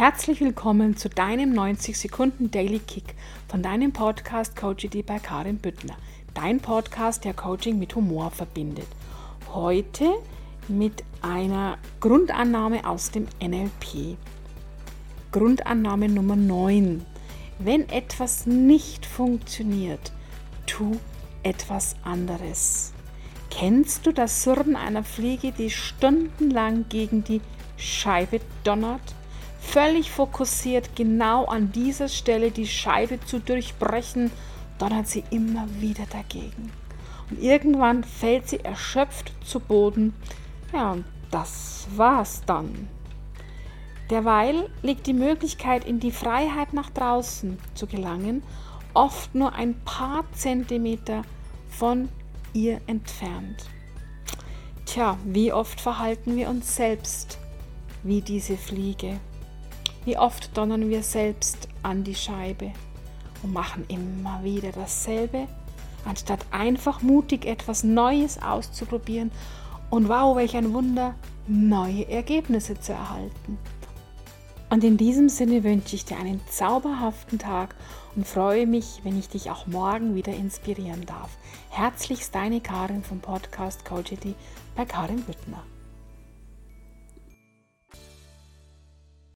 Herzlich willkommen zu deinem 90 Sekunden Daily Kick von deinem Podcast Coachity bei Karin Büttner. Dein Podcast, der Coaching mit Humor verbindet. Heute mit einer Grundannahme aus dem NLP. Grundannahme Nummer 9. Wenn etwas nicht funktioniert, tu etwas anderes. Kennst du das Surren einer Fliege, die stundenlang gegen die Scheibe donnert? Völlig fokussiert, genau an dieser Stelle die Scheibe zu durchbrechen, donnert sie immer wieder dagegen. Und irgendwann fällt sie erschöpft zu Boden. Ja, und das war's dann. Derweil liegt die Möglichkeit, in die Freiheit nach draußen zu gelangen, oft nur ein paar Zentimeter von ihr entfernt. Tja, wie oft verhalten wir uns selbst wie diese Fliege? Wie oft donnern wir selbst an die Scheibe und machen immer wieder dasselbe, anstatt einfach mutig etwas Neues auszuprobieren und wow, welch ein Wunder, neue Ergebnisse zu erhalten. Und in diesem Sinne wünsche ich dir einen zauberhaften Tag und freue mich, wenn ich dich auch morgen wieder inspirieren darf. Herzlichst deine Karin vom Podcast Coachity bei Karin Büttner.